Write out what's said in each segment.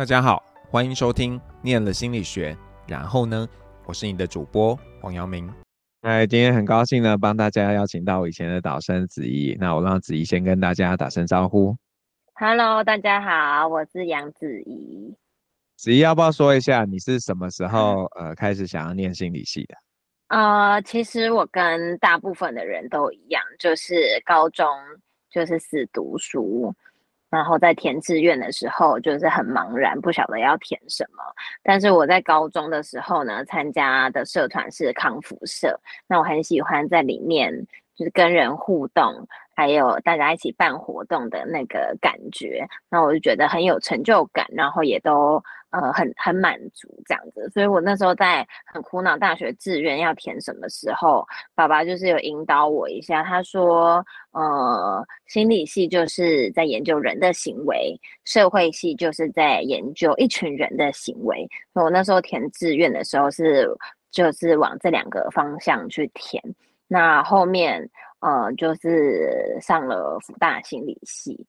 大家好，欢迎收听《念了心理学》，然后呢，我是你的主播黄阳明。哎，今天很高兴呢，帮大家邀请到我以前的导生子怡。那我让子怡先跟大家打声招呼。Hello，大家好，我是杨子怡。子怡要不要说一下，你是什么时候呃开始想要念心理系的？呃，其实我跟大部分的人都一样，就是高中就是死读书。然后在填志愿的时候，就是很茫然，不晓得要填什么。但是我在高中的时候呢，参加的社团是康复社，那我很喜欢在里面，就是跟人互动。还有大家一起办活动的那个感觉，那我就觉得很有成就感，然后也都呃很很满足这样子。所以我那时候在很苦恼大学志愿要填什么时候，爸爸就是有引导我一下，他说呃心理系就是在研究人的行为，社会系就是在研究一群人的行为。所以我那时候填志愿的时候是就是往这两个方向去填，那后面。呃，就是上了福大心理系，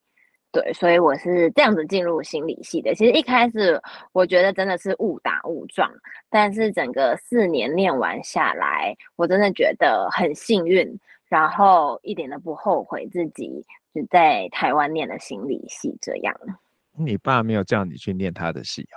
对，所以我是这样子进入心理系的。其实一开始我觉得真的是误打误撞，但是整个四年念完下来，我真的觉得很幸运，然后一点都不后悔自己就在台湾念了心理系这样。你爸没有叫你去念他的系哦？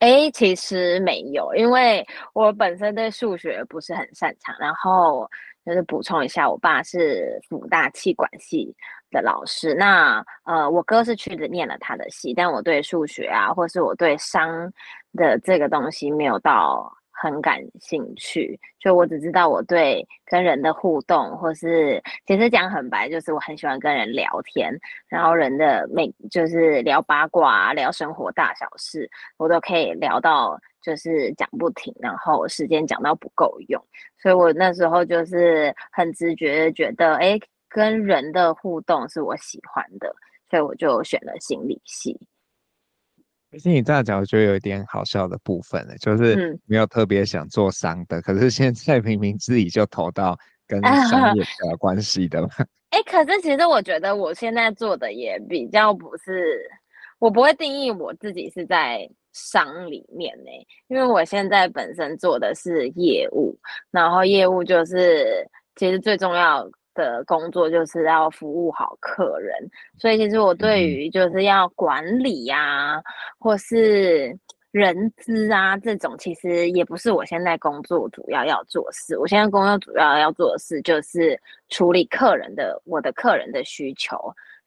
哎，其实没有，因为我本身对数学不是很擅长，然后。就是补充一下，我爸是辅大气管系的老师。那呃，我哥是去的念了他的系，但我对数学啊，或是我对商的这个东西没有到很感兴趣。就我只知道我对跟人的互动，或是其实讲很白，就是我很喜欢跟人聊天，然后人的每就是聊八卦、聊生活大小事，我都可以聊到。就是讲不停，然后时间讲到不够用，所以我那时候就是很直觉的觉得，哎，跟人的互动是我喜欢的，所以我就选了心理系。其实你这样讲，我觉得有一点好笑的部分呢，就是没有特别想做商的，嗯、可是现在明明自己就投到跟商业有关系的嘛。哎，可是其实我觉得我现在做的也比较不是，我不会定义我自己是在。商里面呢，因为我现在本身做的是业务，然后业务就是其实最重要的工作就是要服务好客人，所以其实我对于就是要管理呀、啊，或是人资啊这种，其实也不是我现在工作主要要做事。我现在工作主要要做的事就是处理客人的我的客人的需求。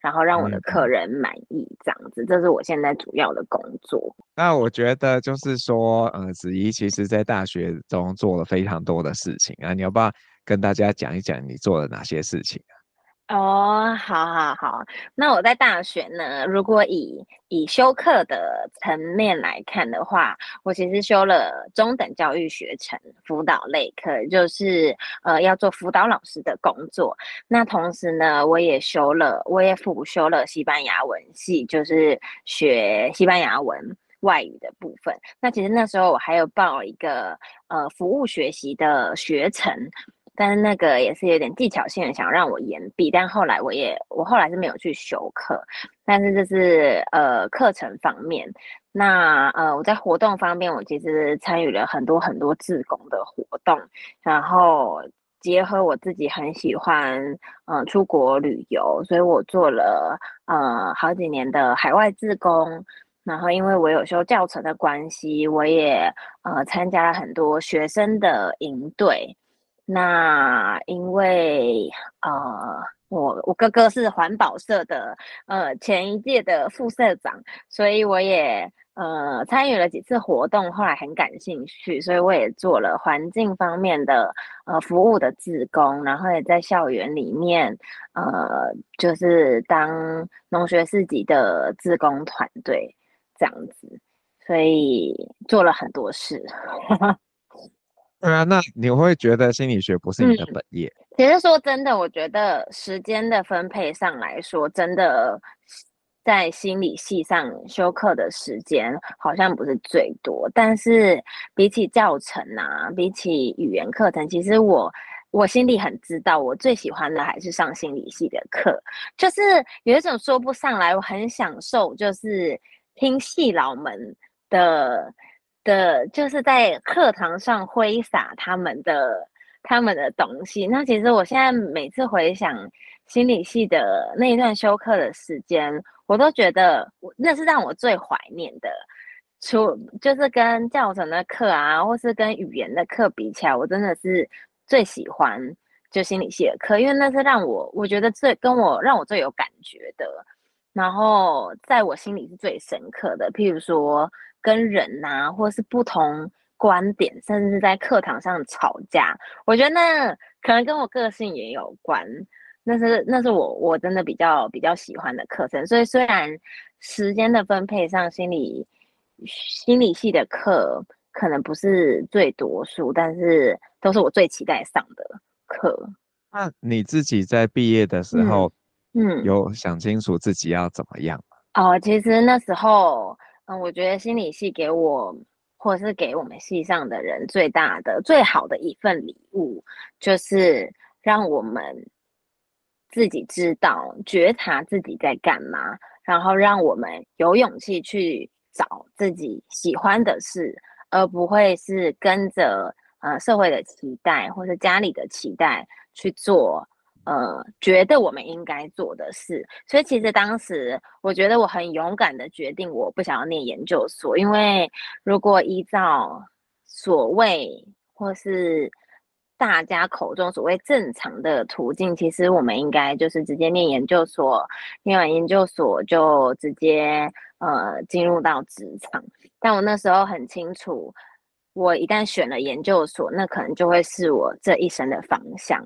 然后让我的客人满意，这样子，这是我现在主要的工作。那我觉得就是说，呃，子怡其实在大学中做了非常多的事情啊，你要不要跟大家讲一讲你做了哪些事情啊？哦，好好好，那我在大学呢，如果以以修课的层面来看的话，我其实修了中等教育学程辅导类课，就是呃要做辅导老师的工作。那同时呢，我也修了，我也辅修了西班牙文系，就是学西班牙文外语的部分。那其实那时候我还有报一个呃服务学习的学程。但是那个也是有点技巧性的，想让我延毕，但后来我也我后来是没有去修课，但是这是呃课程方面，那呃我在活动方面，我其实参与了很多很多自工的活动，然后结合我自己很喜欢嗯、呃、出国旅游，所以我做了呃好几年的海外自工，然后因为我有修教程的关系，我也呃参加了很多学生的营队。那因为呃，我我哥哥是环保社的呃前一届的副社长，所以我也呃参与了几次活动，后来很感兴趣，所以我也做了环境方面的呃服务的志工，然后也在校园里面呃就是当农学四级的志工团队这样子，所以做了很多事。对啊，那你会觉得心理学不是你的本业？嗯，其实说真的，我觉得时间的分配上来说，真的在心理系上修课的时间好像不是最多。但是比起教程啊，比起语言课程，其实我我心里很知道，我最喜欢的还是上心理系的课，就是有一种说不上来，我很享受，就是。听系老们的的，就是在课堂上挥洒他们的他们的东西。那其实我现在每次回想心理系的那一段休课的时间，我都觉得那是让我最怀念的。除就是跟教程的课啊，或是跟语言的课比起来，我真的是最喜欢就心理系的课，因为那是让我我觉得最跟我让我最有感觉的，然后在我心里是最深刻的。譬如说跟人呐、啊，或是不同观点，甚至在课堂上吵架，我觉得那可能跟我个性也有关。那是那是我我真的比较比较喜欢的课程。所以虽然时间的分配上，心理。心理系的课可能不是最多数，但是都是我最期待上的课。那你自己在毕业的时候，嗯，嗯有想清楚自己要怎么样吗？哦，其实那时候，嗯，我觉得心理系给我，或者是给我们系上的人最大的、最好的一份礼物，就是让我们自己知道、觉察自己在干嘛，然后让我们有勇气去。找自己喜欢的事，而不会是跟着呃社会的期待或是家里的期待去做呃觉得我们应该做的事。所以其实当时我觉得我很勇敢的决定，我不想要念研究所，因为如果依照所谓或是大家口中所谓正常的途径，其实我们应该就是直接念研究所，念完研究所就直接。呃，进入到职场，但我那时候很清楚，我一旦选了研究所，那可能就会是我这一生的方向。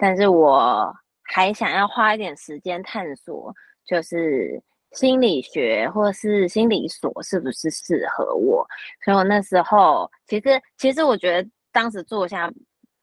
但是我还想要花一点时间探索，就是心理学或是心理所是不是适合我。所以我那时候，其实其实我觉得当时做下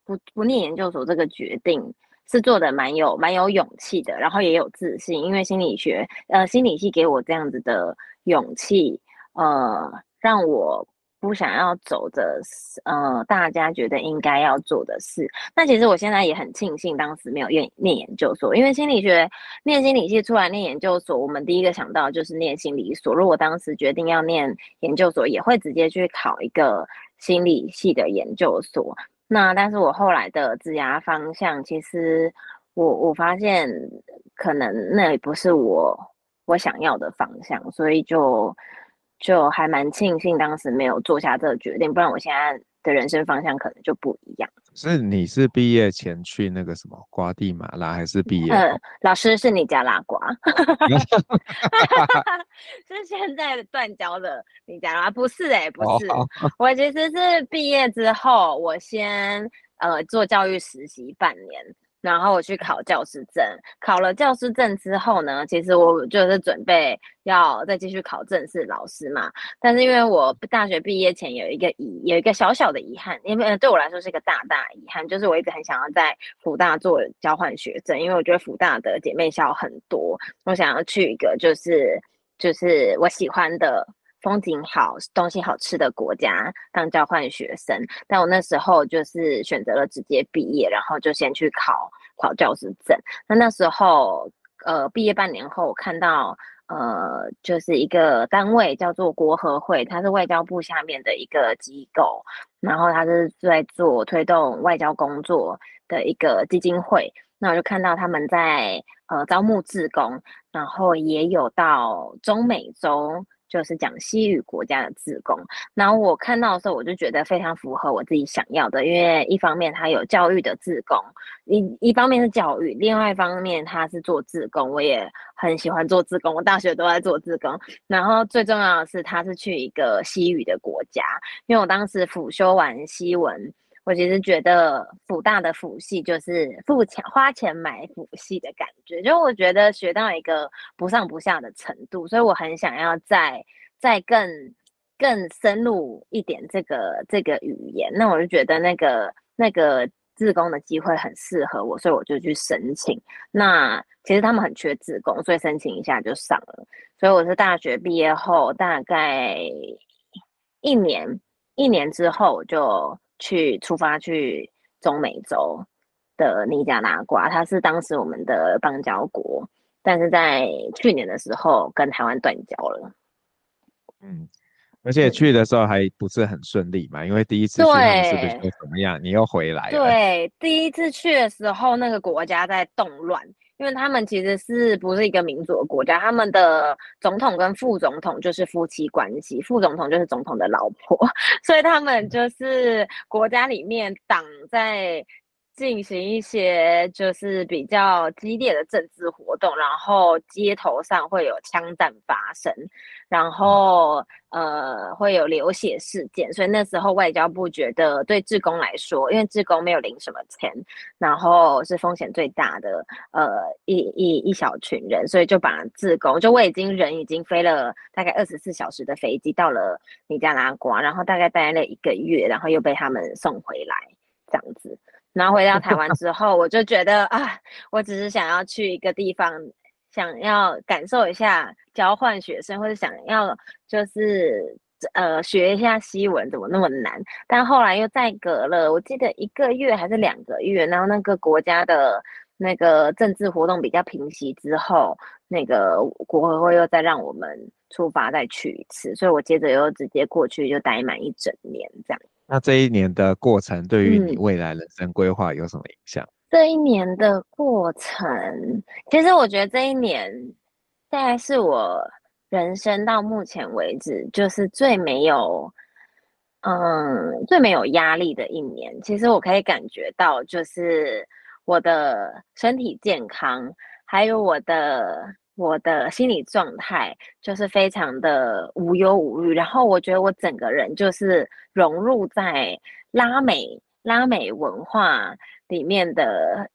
不不念研究所这个决定。是做的蛮有蛮有勇气的，然后也有自信，因为心理学，呃，心理系给我这样子的勇气，呃，让我不想要走的，呃，大家觉得应该要做的事。那其实我现在也很庆幸当时没有念念研究所，因为心理学念心理系出来念研究所，我们第一个想到就是念心理所。如果当时决定要念研究所，也会直接去考一个心理系的研究所。那但是我后来的职涯方向，其实我我发现可能那也不是我我想要的方向，所以就就还蛮庆幸当时没有做下这个决定，不然我现在的人生方向可能就不一样。是你是毕业前去那个什么瓜地马拉，还是毕业？嗯，老师是尼加拉瓜 是现在的断交的尼加拉，不是哎、欸，不是，哦、我其实是毕业之后，我先呃做教育实习半年。然后我去考教师证，考了教师证之后呢，其实我就是准备要再继续考正式老师嘛。但是因为我大学毕业前有一个遗，有一个小小的遗憾，因为对我来说是一个大大遗憾，就是我一直很想要在福大做交换学生，因为我觉得福大的姐妹校很多，我想要去一个就是就是我喜欢的。风景好、东西好吃的国家当交换学生，但我那时候就是选择了直接毕业，然后就先去考考教师证。那那时候，呃，毕业半年后，我看到呃，就是一个单位叫做国合会，它是外交部下面的一个机构，然后它是在做推动外交工作的一个基金会。那我就看到他们在呃招募志工，然后也有到中美洲。就是讲西语国家的自工，然后我看到的时候，我就觉得非常符合我自己想要的，因为一方面它有教育的自工，一一方面是教育，另外一方面它是做自工，我也很喜欢做自工，我大学都在做自工，然后最重要的是它是去一个西语的国家，因为我当时辅修完西文。我其实觉得辅大的辅系就是付钱花钱买辅系的感觉，就我觉得学到一个不上不下的程度，所以我很想要再再更更深入一点这个这个语言。那我就觉得那个那个自工的机会很适合我，所以我就去申请。那其实他们很缺自工，所以申请一下就上了。所以我是大学毕业后大概一年一年之后就。去出发去中美洲的尼加拉瓜，它是当时我们的邦交国，但是在去年的时候跟台湾断交了。嗯，而且去的时候还不是很顺利嘛，因为第一次去是不是说怎么样？你又回来了？对，第一次去的时候，那个国家在动乱。因为他们其实是不是一个民主的国家，他们的总统跟副总统就是夫妻关系，副总统就是总统的老婆，所以他们就是国家里面党在。进行一些就是比较激烈的政治活动，然后街头上会有枪弹发生，然后呃会有流血事件，所以那时候外交部觉得对志工来说，因为志工没有领什么钱，然后是风险最大的呃一一一小群人，所以就把志工就我已经人已经飞了大概二十四小时的飞机到了尼加拉瓜，然后大概待了一个月，然后又被他们送回来这样子。然后回到台湾 之后，我就觉得啊，我只是想要去一个地方，想要感受一下交换学生，或者想要就是呃学一下西文，怎么那么难？但后来又再隔了，我记得一个月还是两个月，然后那个国家的那个政治活动比较平息之后，那个国合会又再让我们出发再去一次，所以我接着又直接过去就待满一整年这样。那这一年的过程对于你未来人生规划有什么影响？嗯，这一年的过程，其实我觉得这一年大概是我人生到目前为止就是最没有，嗯，最没有压力的一年。其实我可以感觉到，就是我的身体健康，还有我的。我的心理状态就是非常的无忧无虑，然后我觉得我整个人就是融入在拉美拉美文化里面的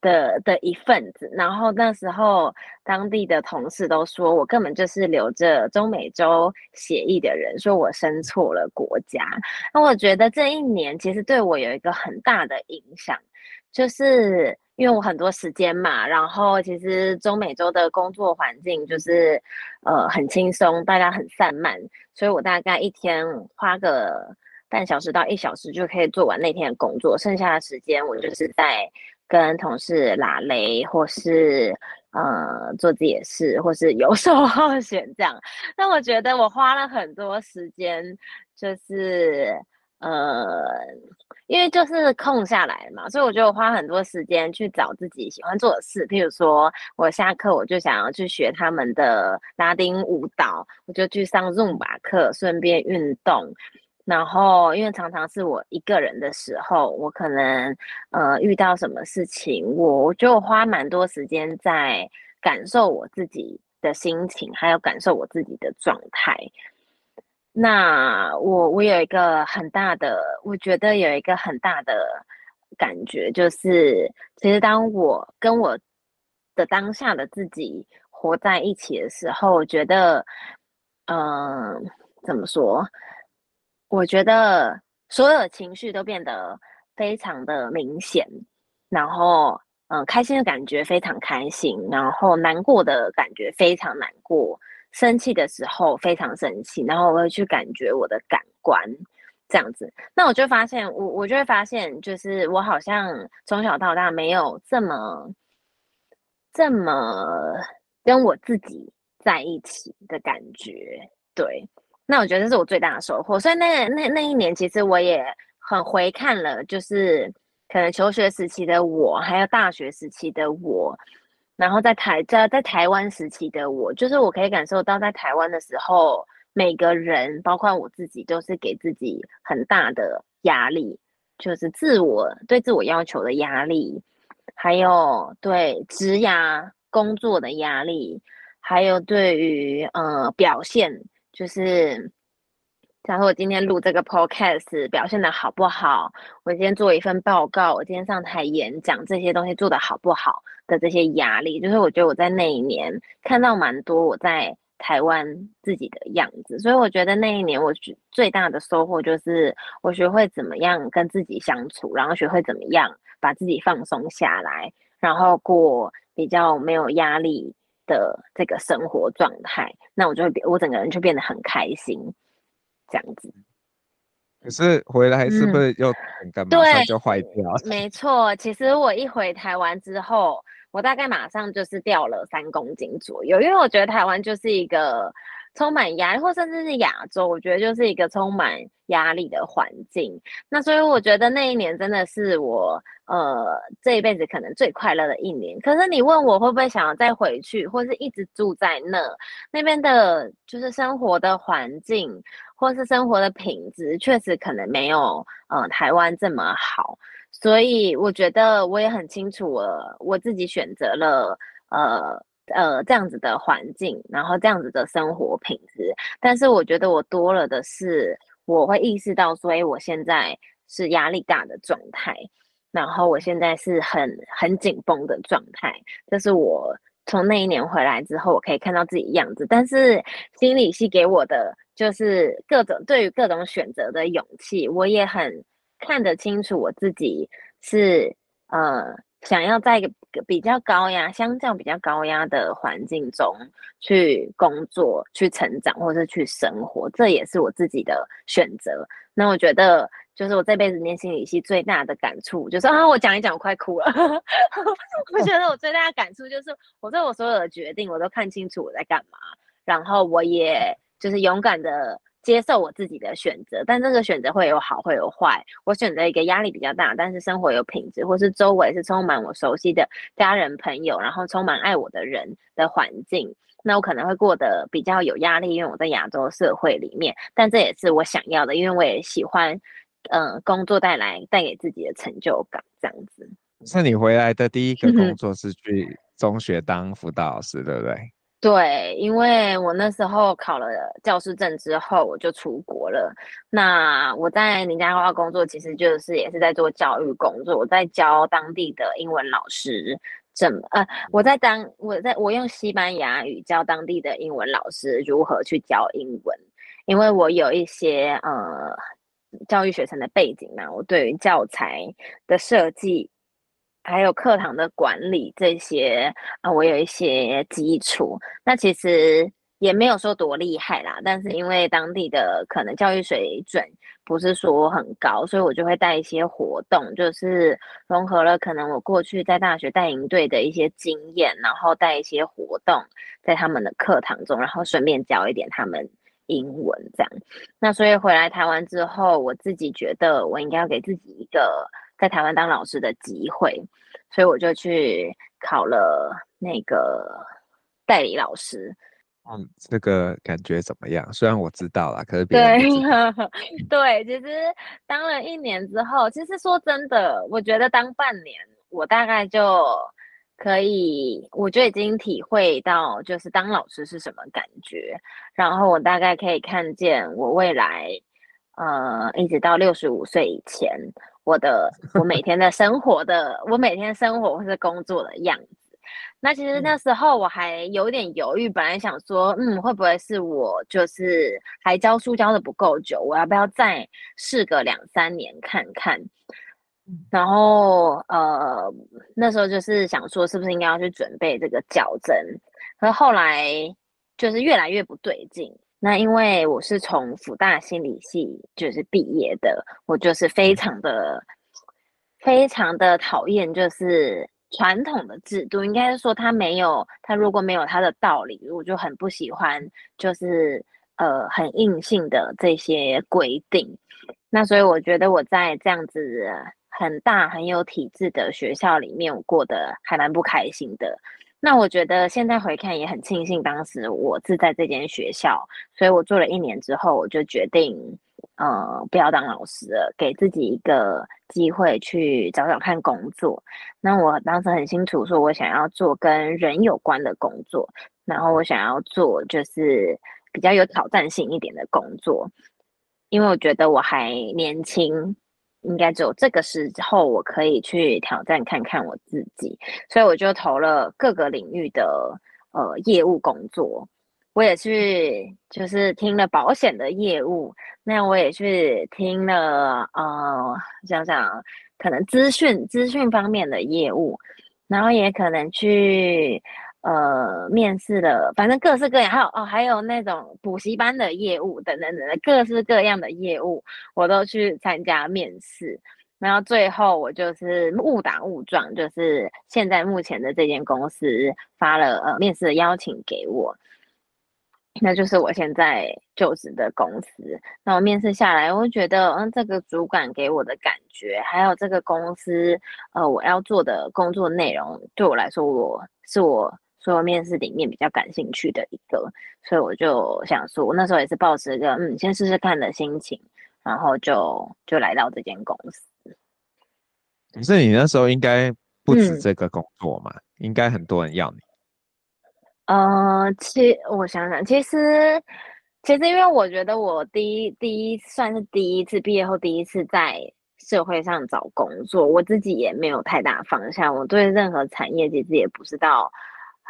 的的一份子。然后那时候当地的同事都说我根本就是留着中美洲血液的人，说我生错了国家。那我觉得这一年其实对我有一个很大的影响，就是。因为我很多时间嘛，然后其实中美洲的工作环境就是，呃，很轻松，大家很散漫，所以我大概一天花个半小时到一小时就可以做完那天的工作，剩下的时间我就是在跟同事拉雷，或是呃做自己事，或是游手好闲这样。但我觉得我花了很多时间，就是。呃，因为就是空下来嘛，所以我就花很多时间去找自己喜欢做的事。譬如说，我下课我就想要去学他们的拉丁舞蹈，我就去上 Zumba 课，顺便运动。然后，因为常常是我一个人的时候，我可能呃遇到什么事情，我就花蛮多时间在感受我自己的心情，还有感受我自己的状态。那我我有一个很大的，我觉得有一个很大的感觉，就是其实当我跟我的当下的自己活在一起的时候，我觉得，嗯、怎么说？我觉得所有的情绪都变得非常的明显，然后，嗯、开心的感觉非常开心，然后难过的感觉非常难过。生气的时候非常生气，然后我会去感觉我的感官这样子，那我就发现我我就会发现，就是我好像从小到大没有这么这么跟我自己在一起的感觉。对，那我觉得这是我最大的收获。所以那那那一年，其实我也很回看了，就是可能求学时期的我，还有大学时期的我。然后在台在在台湾时期的我，就是我可以感受到，在台湾的时候，每个人，包括我自己，都是给自己很大的压力，就是自我对自我要求的压力，还有对职涯工作的压力，还有对于呃表现，就是。假如我今天录这个 podcast 表现的好不好？我今天做一份报告，我今天上台演讲，这些东西做的好不好的这些压力，就是我觉得我在那一年看到蛮多我在台湾自己的样子，所以我觉得那一年我最大的收获就是我学会怎么样跟自己相处，然后学会怎么样把自己放松下来，然后过比较没有压力的这个生活状态，那我就会变，我整个人就变得很开心。这样子，可是回来是不是又很干嘛？马上就坏掉？没错，其实我一回台湾之后，我大概马上就是掉了三公斤左右，因为我觉得台湾就是一个充满压力，或甚至是亚洲，我觉得就是一个充满压力的环境。那所以我觉得那一年真的是我呃这一辈子可能最快乐的一年。可是你问我会不会想要再回去，或是一直住在那那边的，就是生活的环境，或是生活的品质，确实可能没有呃台湾这么好。所以我觉得我也很清楚我，我自己选择了呃。呃，这样子的环境，然后这样子的生活品质，但是我觉得我多了的是，我会意识到，所以我现在是压力大的状态，然后我现在是很很紧绷的状态，这是我从那一年回来之后，我可以看到自己样子。但是心理系给我的就是各种对于各种选择的勇气，我也很看得清楚我自己是呃。想要在一个比较高压、相较比较高压的环境中去工作、去成长，或者是去生活，这也是我自己的选择。那我觉得，就是我这辈子念心理系最大的感触，就是啊，我讲一讲，我快哭了。我觉得我最大的感触就是，我对我所有的决定，我都看清楚我在干嘛，然后我也就是勇敢的。接受我自己的选择，但这个选择会有好，会有坏。我选择一个压力比较大，但是生活有品质，或是周围是充满我熟悉的家人朋友，然后充满爱我的人的环境，那我可能会过得比较有压力，因为我在亚洲社会里面。但这也是我想要的，因为我也喜欢，嗯、呃，工作带来带给自己的成就感这样子。是你回来的第一个工作是去中学当辅导老师，对不对？对，因为我那时候考了教师证之后，我就出国了。那我在尼加拉瓜工作，其实就是也是在做教育工作，我在教当地的英文老师，怎么呃，我在当我在我用西班牙语教当地的英文老师如何去教英文，因为我有一些呃教育学生的背景嘛，我对于教材的设计。还有课堂的管理这些啊，我有一些基础。那其实也没有说多厉害啦，但是因为当地的可能教育水准不是说很高，所以我就会带一些活动，就是融合了可能我过去在大学带营队的一些经验，然后带一些活动在他们的课堂中，然后顺便教一点他们英文这样。那所以回来台湾之后，我自己觉得我应该要给自己一个。在台湾当老师的机会，所以我就去考了那个代理老师。嗯，这个感觉怎么样？虽然我知道啦，可是别人对，对，其实当了一年之后，其实说真的，我觉得当半年，我大概就可以，我就已经体会到，就是当老师是什么感觉。然后我大概可以看见我未来，呃，一直到六十五岁以前。我的我每天的生活的我每天生活或是工作的样子，那其实那时候我还有点犹豫，本来想说，嗯，会不会是我就是还教书教的不够久，我要不要再试个两三年看看？然后呃那时候就是想说，是不是应该要去准备这个矫正？可是后来就是越来越不对劲。那因为我是从辅大心理系就是毕业的，我就是非常的非常的讨厌，就是传统的制度，应该是说他没有他如果没有他的道理，我就很不喜欢，就是呃很硬性的这些规定。那所以我觉得我在这样子很大很有体制的学校里面，我过得还蛮不开心的。那我觉得现在回看也很庆幸，当时我是在这间学校，所以我做了一年之后，我就决定，呃，不要当老师了，给自己一个机会去找找看工作。那我当时很清楚，说我想要做跟人有关的工作，然后我想要做就是比较有挑战性一点的工作，因为我觉得我还年轻。应该只有这个时候，我可以去挑战看看我自己，所以我就投了各个领域的呃业务工作。我也去就是听了保险的业务，那我也去听了呃想想可能资讯资讯方面的业务，然后也可能去。呃，面试的，反正各式各样，还有哦，还有那种补习班的业务等等等，各式各样的业务，我都去参加面试，然后最后我就是误打误撞，就是现在目前的这间公司发了呃面试的邀请给我，那就是我现在就职的公司。那我面试下来，我觉得，嗯，这个主管给我的感觉，还有这个公司，呃，我要做的工作内容，对我来说，我是我所有面试里面比较感兴趣的一个。所以我就想说，我那时候也是抱持一个，嗯，先试试看的心情，然后就就来到这间公司。可是你那时候应该不止这个工作嘛？嗯、应该很多人要你。呃，其我想想，其实其实因为我觉得我第一第一算是第一次毕业后第一次在社会上找工作，我自己也没有太大方向，我对任何产业其实也不知道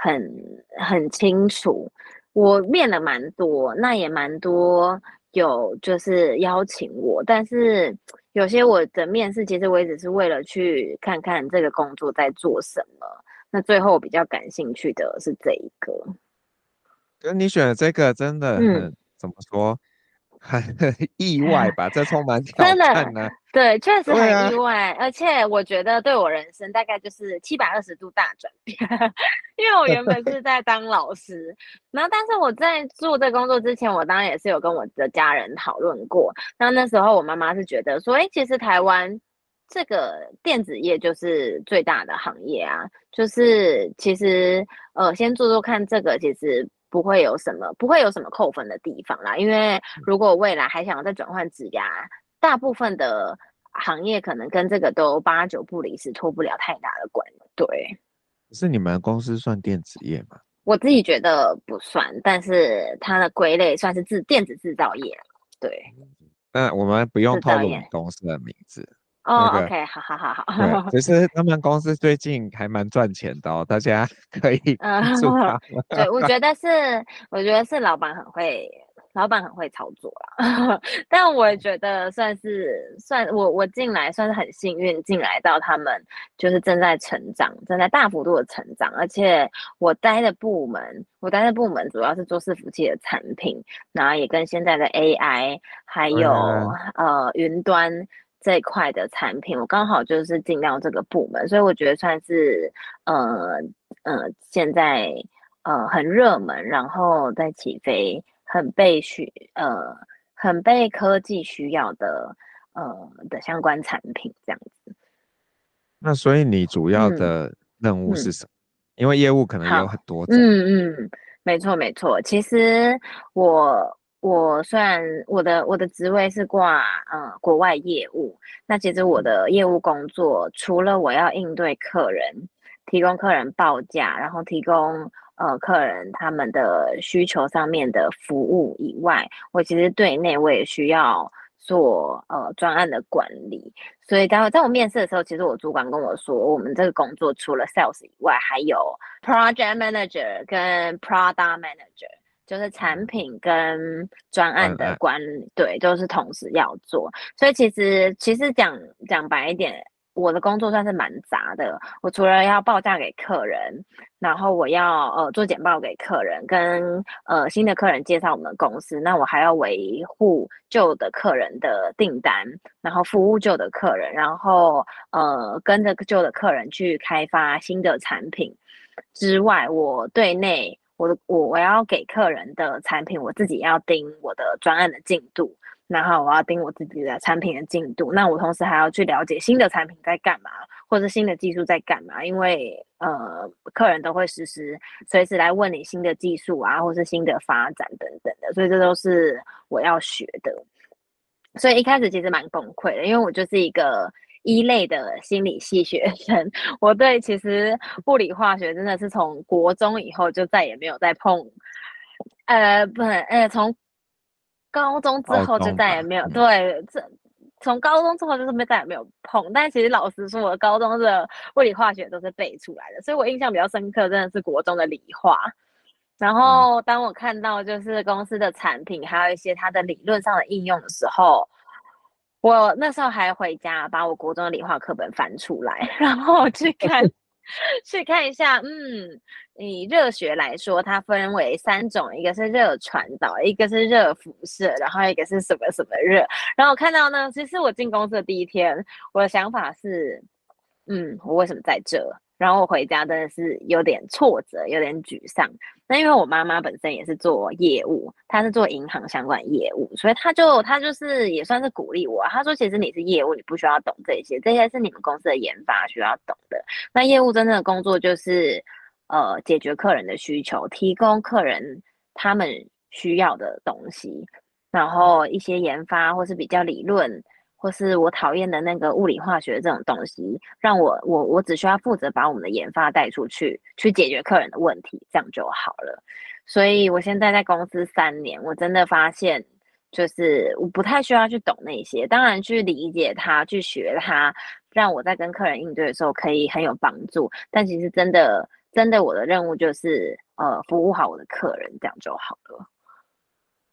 很很清楚。我面了蛮多，那也蛮多有就是邀请我，但是有些我的面试其实我也只是为了去看看这个工作在做什么。那最后我比较感兴趣的是这一个，跟你选的这个真的很、嗯、怎么说，很 意外吧？这充满挑战呢。对，确实很意外，啊、而且我觉得对我人生大概就是七百二十度大转变，因为我原本是在当老师，然后但是我在做这工作之前，我当然也是有跟我的家人讨论过，那那时候我妈妈是觉得说，哎，其实台湾。这个电子业就是最大的行业啊，就是其实呃，先做做看这个，其实不会有什么不会有什么扣分的地方啦。因为如果未来还想要再转换职涯，大部分的行业可能跟这个都八九不离十，脱不了太大的关系。对，是你们公司算电子业吗？我自己觉得不算，但是它的归类算是制电子制造业。对，那我们不用透露公司的名字。哦、oh，OK，好好好好。其实 他们公司最近还蛮赚钱的哦，大家 可以关注他。对，我觉得是，我觉得是老板很会，老板很会操作啦。但我觉得算是算我我进来算是很幸运，进来到他们就是正在成长，正在大幅度的成长。而且我待的部门，我待的部门主要是做伺服器的产品，然后也跟现在的 AI 还有、嗯、呃云端。这一块的产品，我刚好就是进到这个部门，所以我觉得算是呃呃，现在呃很热门，然后在起飞，很被需呃很被科技需要的呃的相关产品这样子。那所以你主要的任务是什么？嗯嗯、因为业务可能有很多种。嗯嗯，没错没错，其实我。我虽然我的我的职位是挂呃国外业务，那其实我的业务工作除了我要应对客人，提供客人报价，然后提供呃客人他们的需求上面的服务以外，我其实对内我也需要做呃专案的管理。所以待会在我面试的时候，其实我主管跟我说，我们这个工作除了 sales 以外，还有 project manager 跟 product manager。就是产品跟专案的管理，嗯、对，都、就是同时要做。所以其实其实讲讲白一点，我的工作算是蛮杂的。我除了要报价给客人，然后我要呃做简报给客人，跟呃新的客人介绍我们公司，那我还要维护旧的客人的订单，然后服务旧的客人，然后呃跟着旧的客人去开发新的产品之外，我对内。我的我我要给客人的产品，我自己要盯我的专案的进度，然后我要盯我自己的产品的进度。那我同时还要去了解新的产品在干嘛，或者新的技术在干嘛，因为呃，客人都会实时随时来问你新的技术啊，或是新的发展等等的，所以这都是我要学的。所以一开始其实蛮崩溃的，因为我就是一个。一类的心理系学生，我对其实物理化学真的是从国中以后就再也没有再碰，呃，不，呃，从高中之后就再也没有，对，这从高中之后就是没再也没有碰。但其实老实说，我高中的物理化学都是背出来的，所以我印象比较深刻，真的是国中的理化。然后当我看到就是公司的产品，还有一些它的理论上的应用的时候。我那时候还回家把我国中的理化课本翻出来，然后去看，去看一下。嗯，以热学来说，它分为三种，一个是热传导，一个是热辐射，然后一个是什么什么热。然后我看到呢，其实我进公司的第一天，我的想法是，嗯，我为什么在这？然后我回家真的是有点挫折，有点沮丧。那因为我妈妈本身也是做业务，她是做银行相关业务，所以她就她就是也算是鼓励我。她说：“其实你是业务，你不需要懂这些，这些是你们公司的研发需要懂的。那业务真正的工作就是呃解决客人的需求，提供客人他们需要的东西，然后一些研发或是比较理论。”或是我讨厌的那个物理化学这种东西，让我我我只需要负责把我们的研发带出去，去解决客人的问题，这样就好了。所以我现在在公司三年，我真的发现，就是我不太需要去懂那些，当然去理解它，去学它，让我在跟客人应对的时候可以很有帮助。但其实真的真的，我的任务就是呃服务好我的客人，这样就好了。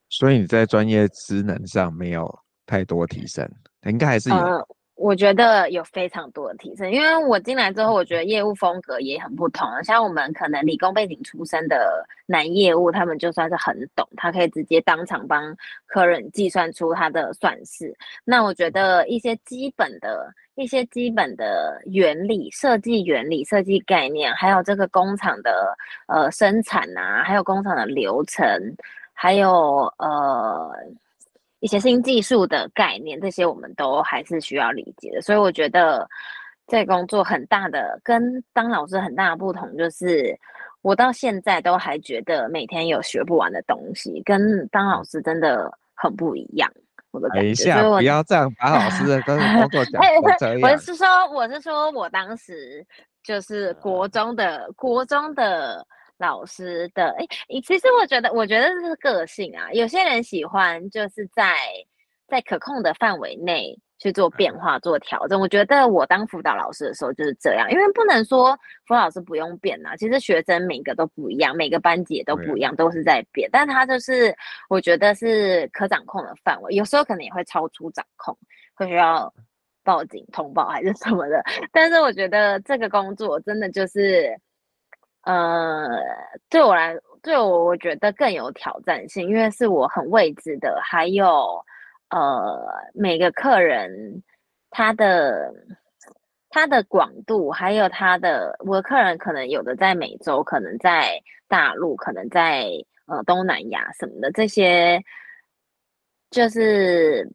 所以你在专业职能上没有太多提升。应该还是有，我觉得有非常多的提升，因为我进来之后，我觉得业务风格也很不同。像我们可能理工背景出身的男业务，他们就算是很懂，他可以直接当场帮客人计算出他的算式。那我觉得一些基本的一些基本的原理、设计原理、设计概念，还有这个工厂的呃生产啊，还有工厂的流程，还有呃。一些新技术的概念，这些我们都还是需要理解的。所以我觉得在工作很大的跟当老师很大的不同，就是我到现在都还觉得每天有学不完的东西，跟当老师真的很不一样。我的感觉，等一下，不要这样把老师的跟工作讲 我是说，我是说我当时就是国中的国中的。老师的哎，其实我觉得，我觉得这是个性啊。有些人喜欢就是在在可控的范围内去做变化、做调整。我觉得我当辅导老师的时候就是这样，因为不能说辅导老师不用变啊。其实学生每个都不一样，每个班级也都不一样，都是在变。但他就是我觉得是可掌控的范围，有时候可能也会超出掌控，会需要报警通报还是什么的。但是我觉得这个工作真的就是。呃，对我来，对我我觉得更有挑战性，因为是我很未知的，还有呃，每个客人他的他的广度，还有他的我的客人可能有的在美洲，可能在大陆，可能在呃东南亚什么的，这些就是。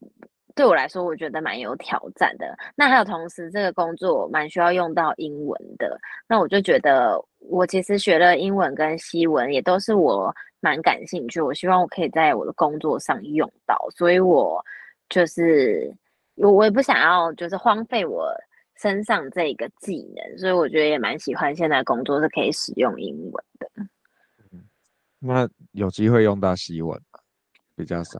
对我来说，我觉得蛮有挑战的。那还有同时，这个工作蛮需要用到英文的。那我就觉得，我其实学了英文跟西文，也都是我蛮感兴趣。我希望我可以在我的工作上用到，所以我就是我我也不想要就是荒废我身上这个技能，所以我觉得也蛮喜欢现在工作是可以使用英文的。那有机会用到西文？比较少。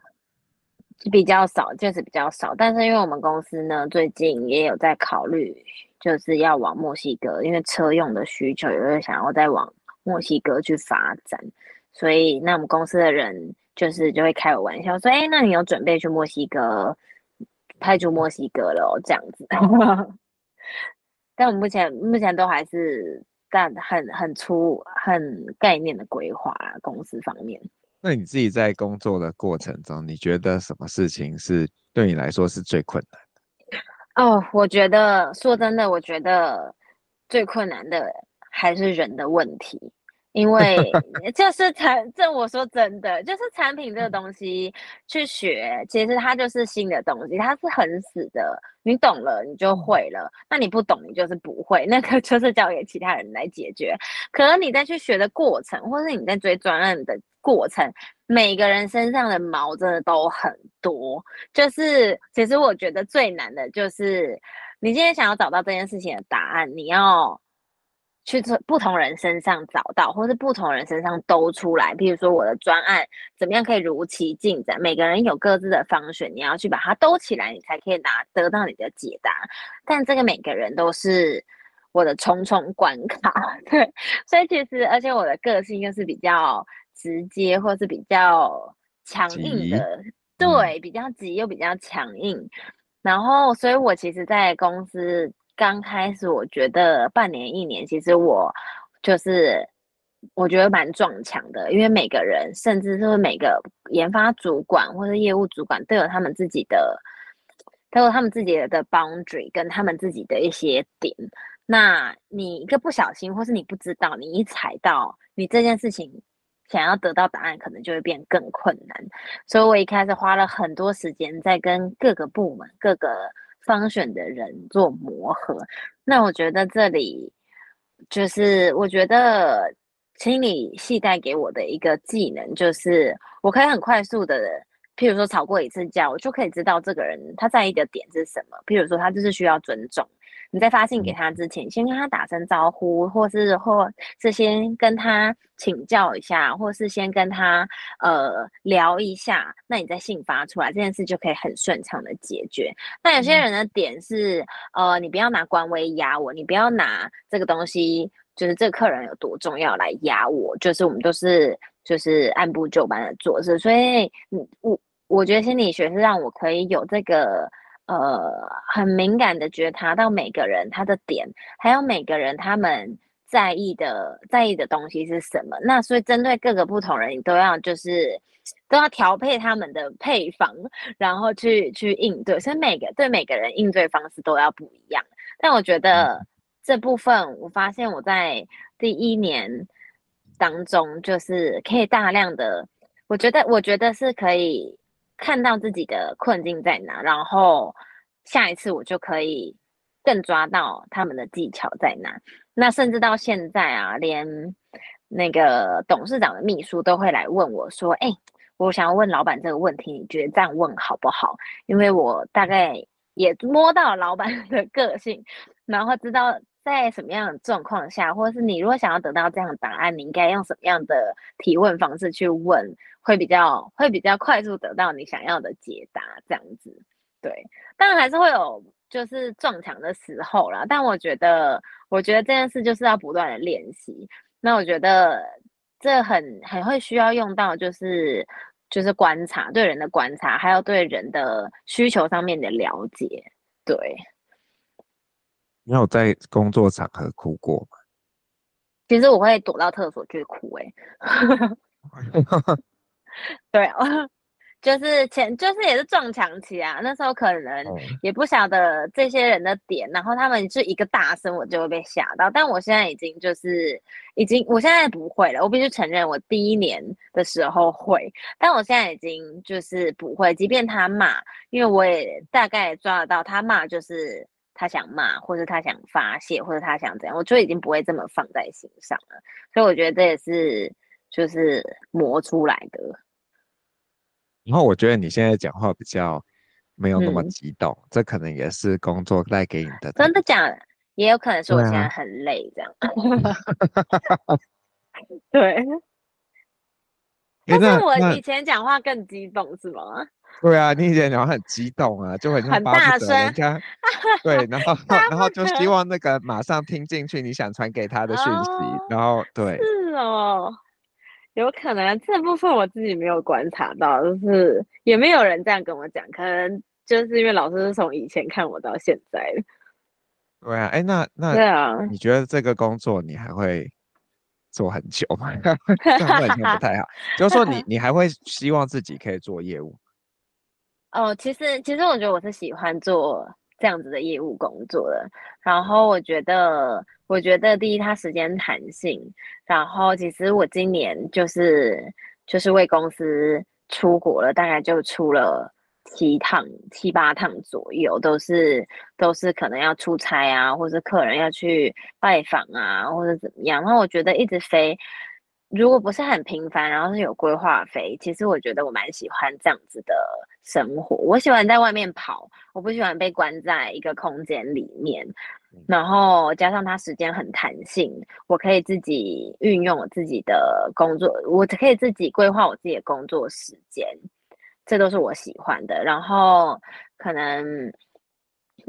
比较少，确实比较少，但是因为我们公司呢，最近也有在考虑，就是要往墨西哥，因为车用的需求，有会想要再往墨西哥去发展，所以那我们公司的人就是就会开我玩笑说，哎，那你有准备去墨西哥派驻墨西哥了哦，这样子。但我们目前目前都还是但很很粗很概念的规划，公司方面。那你自己在工作的过程中，你觉得什么事情是对你来说是最困难的？哦，我觉得说真的，我觉得最困难的还是人的问题。因为 就是产，这我说真的，就是产品这个东西去学，其实它就是新的东西，它是很死的。你懂了，你就会了；那你不懂，你就是不会。那个就是交给其他人来解决。可能你在去学的过程，或是你在追专案的过程，每个人身上的毛真的都很多。就是其实我觉得最难的就是，你今天想要找到这件事情的答案，你要。去从不同人身上找到，或是不同人身上兜出来。比如说我的专案怎么样可以如期进展？每个人有各自的方选，你要去把它兜起来，你才可以拿得到你的解答。但这个每个人都是我的重重关卡，对。所以其实，而且我的个性又是比较直接，或是比较强硬的，对，比较急又比较强硬。然后，所以我其实，在公司。刚开始我觉得半年一年，其实我就是我觉得蛮撞墙的，因为每个人，甚至是每个研发主管或者业务主管，都有他们自己的，都有他们自己的 boundary 跟他们自己的一些点。那你一个不小心，或是你不知道，你一踩到，你这件事情想要得到答案，可能就会变更困难。所以我一开始花了很多时间在跟各个部门、各个方选的人做磨合。那我觉得这里就是，我觉得心理系带给我的一个技能，就是我可以很快速的。譬如说吵过一次架，我就可以知道这个人他在意的点是什么。譬如说他就是需要尊重，你在发信给他之前，先跟他打声招呼，或是或是先跟他请教一下，或是先跟他呃聊一下，那你再信发出来这件事就可以很顺畅的解决。那有些人的点是，呃，你不要拿官威压我，你不要拿这个东西，就是这个客人有多重要来压我，就是我们都是就是按部就班的做事，所以嗯我。我觉得心理学是让我可以有这个呃很敏感的觉察到每个人他的点，还有每个人他们在意的在意的东西是什么。那所以针对各个不同人，你都要就是都要调配他们的配方，然后去去应对。所以每个对每个人应对方式都要不一样。但我觉得这部分，我发现我在第一年当中，就是可以大量的，我觉得我觉得是可以。看到自己的困境在哪，然后下一次我就可以更抓到他们的技巧在哪。那甚至到现在啊，连那个董事长的秘书都会来问我说：“哎，我想要问老板这个问题，你觉得这样问好不好？”因为我大概也摸到老板的个性，然后知道。在什么样的状况下，或者是你如果想要得到这样的答案，你应该用什么样的提问方式去问，会比较会比较快速得到你想要的解答，这样子。对，当然还是会有就是撞墙的时候啦，但我觉得，我觉得这件事就是要不断的练习。那我觉得这很很会需要用到，就是就是观察，对人的观察，还有对人的需求上面的了解，对。你有在工作场合哭过吗？其实我会躲到厕所去哭，欸，哎，对，就是前就是也是撞墙期啊，那时候可能也不晓得这些人的点，然后他们是一个大声，我就会被吓到。但我现在已经就是已经，我现在不会了。我必须承认，我第一年的时候会，但我现在已经就是不会，即便他骂，因为我也大概抓得到他骂就是。他想骂，或者他想发泄，或者他想怎样，我就已经不会这么放在心上了。所以我觉得这也是就是磨出来的。然后我觉得你现在讲话比较没有那么激动，嗯、这可能也是工作带给你的。真的假的？也有可能是我现在很累，这样。对。但是我以前讲话更激动，是吗？对啊，你以前讲话很激动啊，就很像巴不得人家 对，然后 然后就希望那个马上听进去你想传给他的讯息，哦、然后对，是哦，有可能这部分我自己没有观察到，就是也没有人这样跟我讲，可能就是因为老师是从以前看我到现在。对啊，哎，那 那对啊，你觉得这个工作你还会做很久吗？这样好像不太好，就是说你你还会希望自己可以做业务？哦，其实其实我觉得我是喜欢做这样子的业务工作的。然后我觉得，我觉得第一，它时间弹性。然后其实我今年就是就是为公司出国了，大概就出了七趟七八趟左右，都是都是可能要出差啊，或是客人要去拜访啊，或者怎么样。然后我觉得一直飞。如果不是很频繁，然后是有规划飞，其实我觉得我蛮喜欢这样子的生活。我喜欢在外面跑，我不喜欢被关在一个空间里面。然后加上它时间很弹性，我可以自己运用我自己的工作，我可以自己规划我自己的工作时间，这都是我喜欢的。然后可能。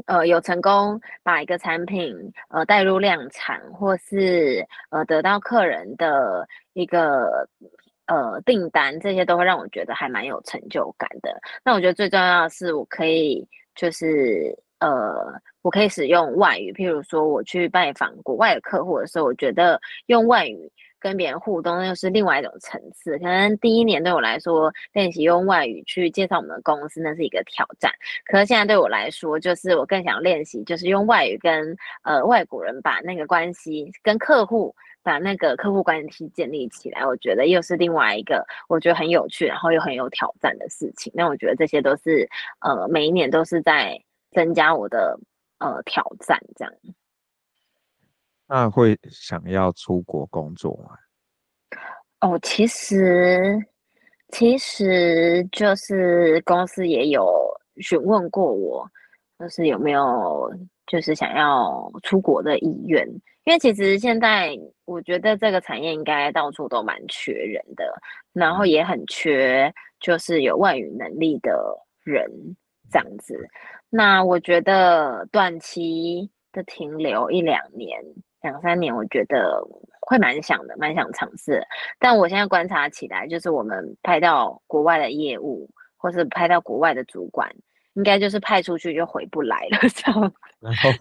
呃，有成功把一个产品呃带入量产，或是呃得到客人的一个呃订单，这些都会让我觉得还蛮有成就感的。那我觉得最重要的是，我可以就是呃，我可以使用外语，譬如说我去拜访国外的客户的时候，我觉得用外语跟别人互动，又是另外一种层次。可能第一年对我来说，练习用外语去介绍我们的公司，那是一个挑战。可是现在对我来说，就是我更想练习，就是用外语跟呃外国人把那个关系，跟客户把那个客户关系建立起来。我觉得又是另外一个我觉得很有趣，然后又很有挑战的事情。那我觉得这些都是呃每一年都是在增加我的呃挑战，这样。那会想要出国工作吗？哦，其实其实就是公司也有询问过我，就是有没有就是想要出国的意愿。因为其实现在我觉得这个产业应该到处都蛮缺人的，然后也很缺就是有外语能力的人这样子。那我觉得短期的停留一两年。两三年，我觉得会蛮想的，蛮想尝试。但我现在观察起来，就是我们派到国外的业务，或是派到国外的主管，应该就是派出去就回不来了，这样。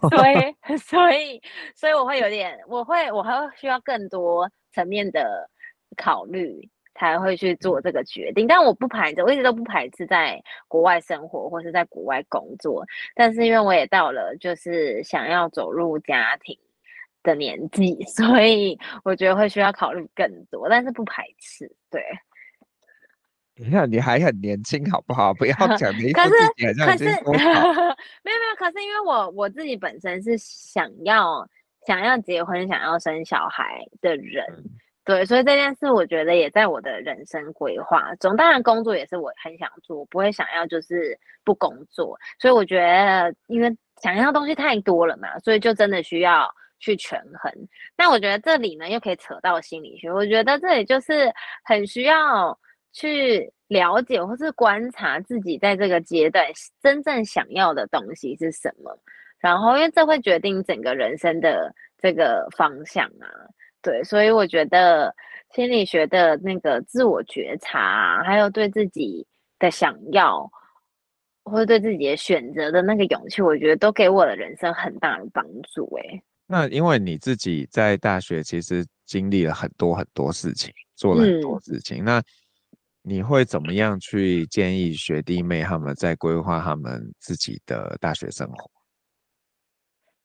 所以，所以，所以我会有点，我会，我还会需要更多层面的考虑，才会去做这个决定。但我不排斥，我一直都不排斥在国外生活或是在国外工作。但是因为我也到了，就是想要走入家庭。的年纪，所以我觉得会需要考虑更多，但是不排斥。对，你看你还很年轻，好不好？不要 讲你自己好像已经多老。没有没有，可是因为我我自己本身是想要想要结婚、想要生小孩的人，嗯、对，所以这件事我觉得也在我的人生规划中。当然，工作也是我很想做，不会想要就是不工作。所以我觉得，因为想要的东西太多了嘛，所以就真的需要。去权衡，那我觉得这里呢又可以扯到心理学。我觉得这里就是很需要去了解或是观察自己在这个阶段真正想要的东西是什么，然后因为这会决定整个人生的这个方向啊。对，所以我觉得心理学的那个自我觉察，还有对自己的想要或者对自己的选择的那个勇气，我觉得都给我的人生很大的帮助。诶。那因为你自己在大学其实经历了很多很多事情，做了很多事情，嗯、那你会怎么样去建议学弟妹他们在规划他们自己的大学生活？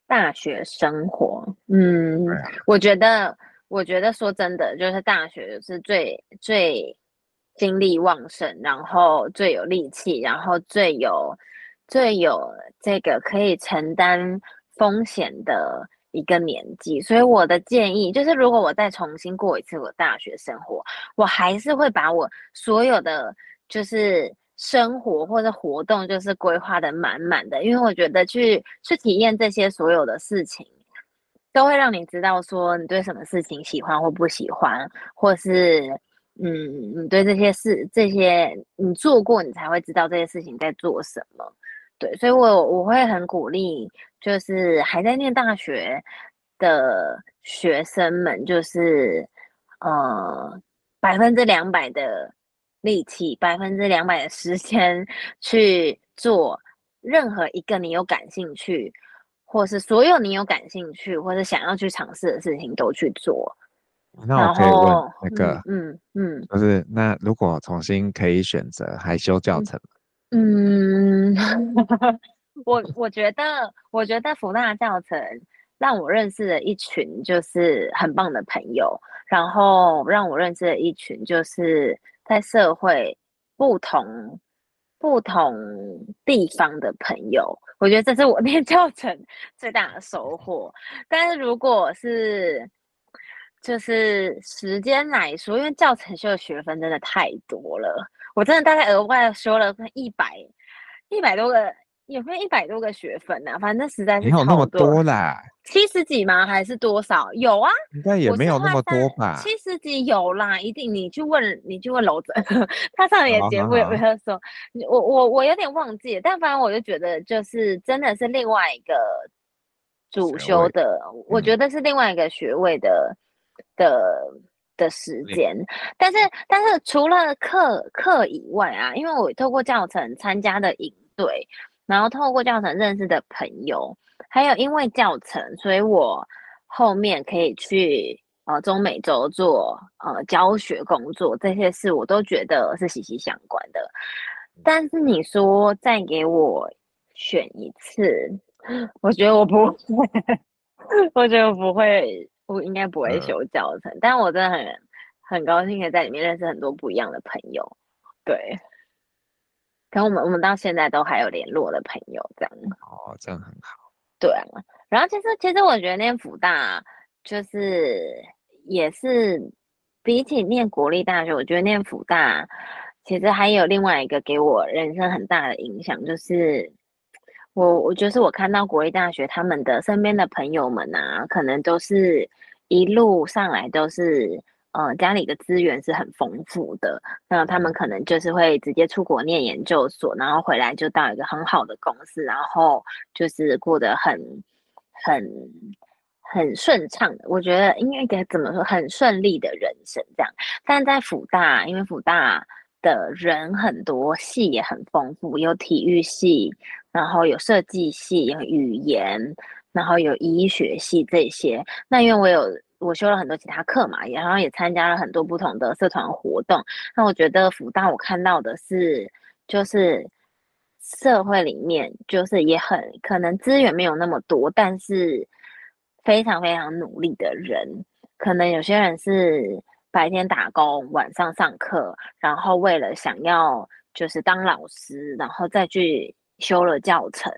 大学生活，嗯，啊、我觉得，我觉得说真的，就是大学是最最精力旺盛，然后最有力气，然后最有最有这个可以承担风险的。一个年纪，所以我的建议就是，如果我再重新过一次我大学生活，我还是会把我所有的就是生活或者活动，就是规划的满满的，因为我觉得去去体验这些所有的事情，都会让你知道说你对什么事情喜欢或不喜欢，或是嗯，你对这些事这些你做过，你才会知道这些事情在做什么。对，所以我我会很鼓励，就是还在念大学的学生们，就是呃百分之两百的力气，百分之两百的时间去做任何一个你有感兴趣，或是所有你有感兴趣或者想要去尝试的事情都去做。那我可以问那个，嗯嗯，嗯就是那如果重新可以选择，还修教程吗？嗯，我我觉得，我觉得福大教程让我认识了一群就是很棒的朋友，然后让我认识了一群就是在社会不同不同地方的朋友。我觉得这是我念教程最大的收获。但是如果是就是时间来说，因为教程修的学分真的太多了。我真的大概额外修了一百一百多个，有没有一百多个学分呢、啊？反正实在是没有那么多啦，七十几吗？还是多少？有啊，应该也没有那么多吧。七十几有啦，一定。你去问，你去问楼子，他上节目有没有说？我我我有点忘记了，但反正我就觉得，就是真的是另外一个主修的，我觉得是另外一个学位的、嗯、的。的时间，但是但是除了课课以外啊，因为我透过教程参加的营队，然后透过教程认识的朋友，还有因为教程，所以我后面可以去呃中美洲做呃教学工作，这些事我都觉得是息息相关的。但是你说再给我选一次，我觉得我不会，我觉得我不会，我应该不会修教程。嗯、但我真的很很高兴可以在里面认识很多不一样的朋友，对。可我们我们到现在都还有联络的朋友，这样。哦，这样很好。对啊，然后其实其实我觉得念福大就是也是比起念国立大学，我觉得念福大其实还有另外一个给我人生很大的影响，就是我我就是我看到国立大学他们的身边的朋友们啊，可能都是一路上来都是。呃，家里的资源是很丰富的，那他们可能就是会直接出国念研究所，然后回来就到一个很好的公司，然后就是过得很很很顺畅的。我觉得应该该怎么说，很顺利的人生这样。但在辅大，因为辅大的人很多，系也很丰富，有体育系，然后有设计系，有语言，然后有医学系这些。那因为我有。我修了很多其他课嘛，然后也参加了很多不同的社团活动。那我觉得辅大我看到的是，就是社会里面就是也很可能资源没有那么多，但是非常非常努力的人。可能有些人是白天打工，晚上上课，然后为了想要就是当老师，然后再去修了教程，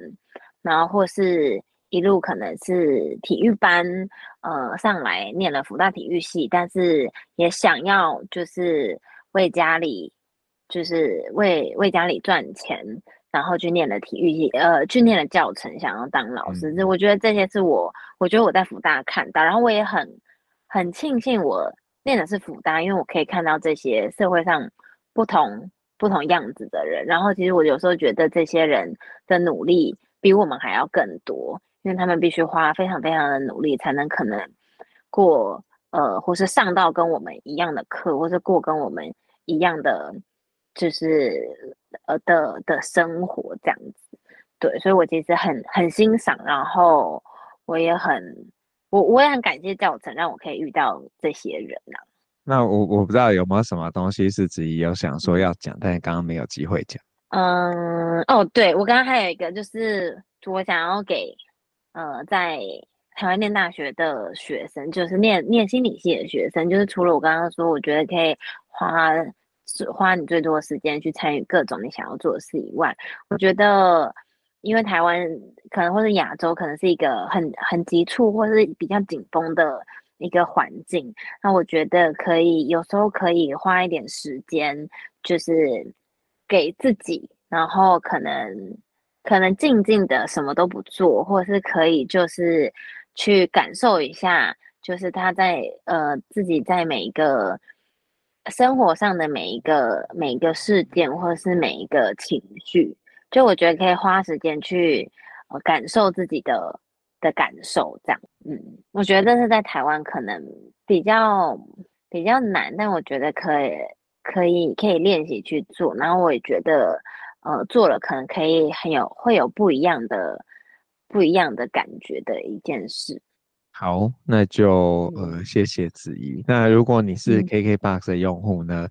然后或是。一路可能是体育班，呃，上来念了福大体育系，但是也想要就是为家里，就是为为家里赚钱，然后去念了体育系，呃，去念了教程，想要当老师。我觉得这些是我，我觉得我在福大看到，然后我也很很庆幸我变得是负担，因为我可以看到这些社会上不同不同样子的人。然后其实我有时候觉得这些人的努力比我们还要更多。因为他们必须花非常非常的努力，才能可能过呃，或是上到跟我们一样的课，或是过跟我们一样的，就是呃的的生活这样子。对，所以我其实很很欣赏，然后我也很我我也很感谢教程，让我可以遇到这些人呐、啊。那我我不知道有没有什么东西是子怡有想说要讲，但是刚刚没有机会讲。嗯，哦，对，我刚刚还有一个，就是我想要给。呃，在台湾念大学的学生，就是念念心理系的学生，就是除了我刚刚说，我觉得可以花花你最多的时间去参与各种你想要做的事以外，我觉得，因为台湾可能或是亚洲，可能是一个很很急促或是比较紧绷的一个环境，那我觉得可以有时候可以花一点时间，就是给自己，然后可能。可能静静的什么都不做，或是可以就是去感受一下，就是他在呃自己在每一个生活上的每一个每一个事件，或者是每一个情绪，就我觉得可以花时间去呃感受自己的的感受，这样，嗯，我觉得这是在台湾可能比较比较难，但我觉得可以可以可以练习去做，然后我也觉得。呃，做了可能可以很有会有不一样的不一样的感觉的一件事。好，那就呃谢谢子怡。那如果你是 KKBOX 的用户呢，嗯、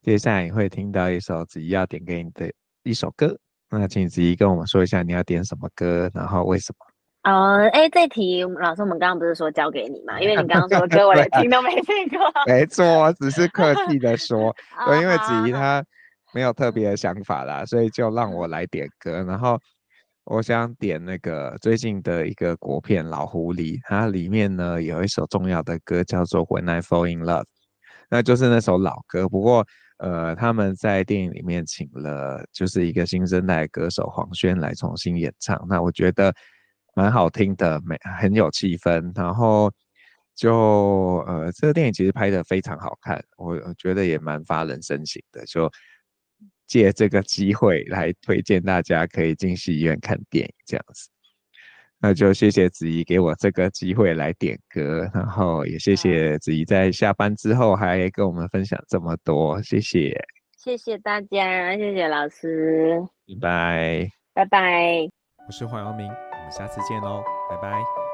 接下来你会听到一首子怡要点给你的一首歌。那请子怡跟我们说一下你要点什么歌，然后为什么？呃，哎，这题老师我们刚刚不是说交给你嘛？因为你刚刚说歌我连 听都没听过。没错，只是客气的说，因为子怡她。没有特别的想法啦，所以就让我来点歌。然后我想点那个最近的一个国片《老狐狸》，它里面呢有一首重要的歌叫做《When I Fall in Love》，那就是那首老歌。不过呃，他们在电影里面请了就是一个新生代歌手黄轩来重新演唱，那我觉得蛮好听的，没很有气氛。然后就呃，这个电影其实拍得非常好看，我我觉得也蛮发人深省的，就。借这个机会来推荐大家可以进戏院看电影这样子，那就谢谢子怡给我这个机会来点歌，然后也谢谢子怡在下班之后还跟我们分享这么多，谢谢，谢谢大家，谢谢老师，拜拜，拜拜，我是黄阳明，我们下次见喽，拜拜。